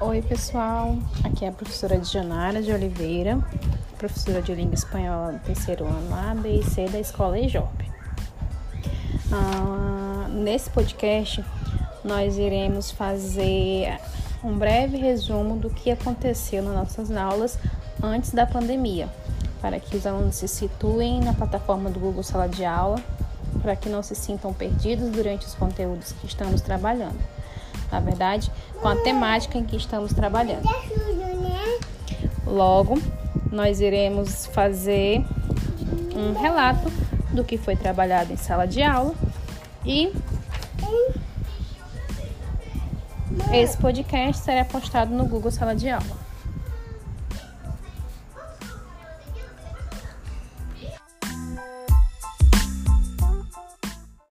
Oi, pessoal. Aqui é a professora Dianara de Oliveira, professora de língua espanhola do terceiro ano A, B e C da escola EJOP. Ah, nesse podcast, nós iremos fazer um breve resumo do que aconteceu nas nossas aulas antes da pandemia, para que os alunos se situem na plataforma do Google Sala de Aula, para que não se sintam perdidos durante os conteúdos que estamos trabalhando na verdade, com a temática em que estamos trabalhando. Logo, nós iremos fazer um relato do que foi trabalhado em sala de aula e esse podcast será postado no Google Sala de Aula.